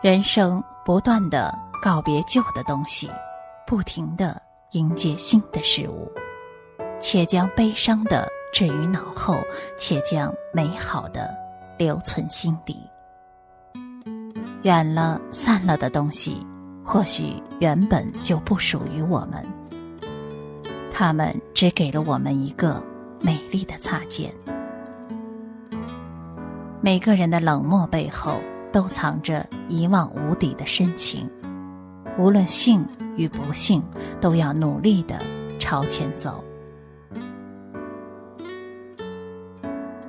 人生不断的告别旧的东西，不停的迎接新的事物，且将悲伤的置于脑后，且将美好的留存心底。远了、散了的东西，或许原本就不属于我们，他们只给了我们一个美丽的擦肩。每个人的冷漠背后，都藏着一望无底的深情。无论幸与不幸，都要努力的朝前走。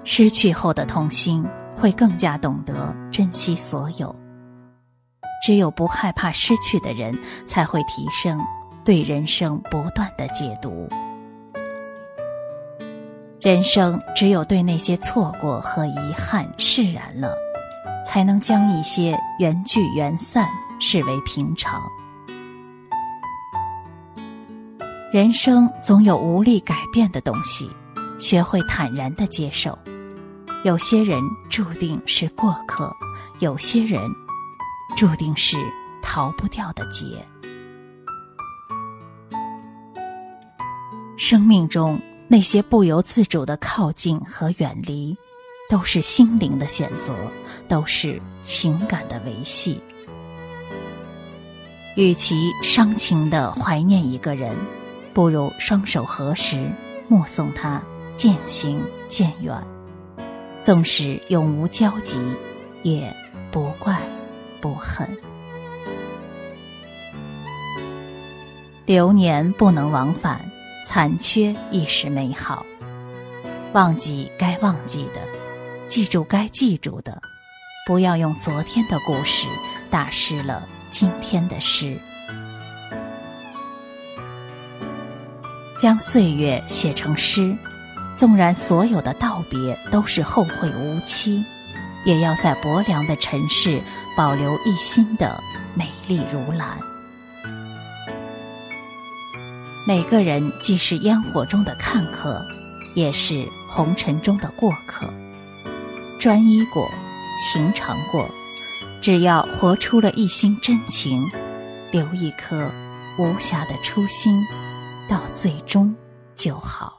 失去后的痛心，会更加懂得珍惜所有。只有不害怕失去的人，才会提升对人生不断的解读。人生只有对那些错过和遗憾释然了，才能将一些缘聚缘散视为平常。人生总有无力改变的东西，学会坦然的接受。有些人注定是过客，有些人注定是逃不掉的劫。生命中。那些不由自主的靠近和远离，都是心灵的选择，都是情感的维系。与其伤情的怀念一个人，不如双手合十，目送他渐行渐远。纵使永无交集，也不怪不恨。流年不能往返。残缺亦是美好，忘记该忘记的，记住该记住的，不要用昨天的故事打湿了今天的诗。将岁月写成诗，纵然所有的道别都是后会无期，也要在薄凉的尘世保留一心的美丽如兰。每个人既是烟火中的看客，也是红尘中的过客。专一过，情长过，只要活出了一心真情，留一颗无暇的初心，到最终就好。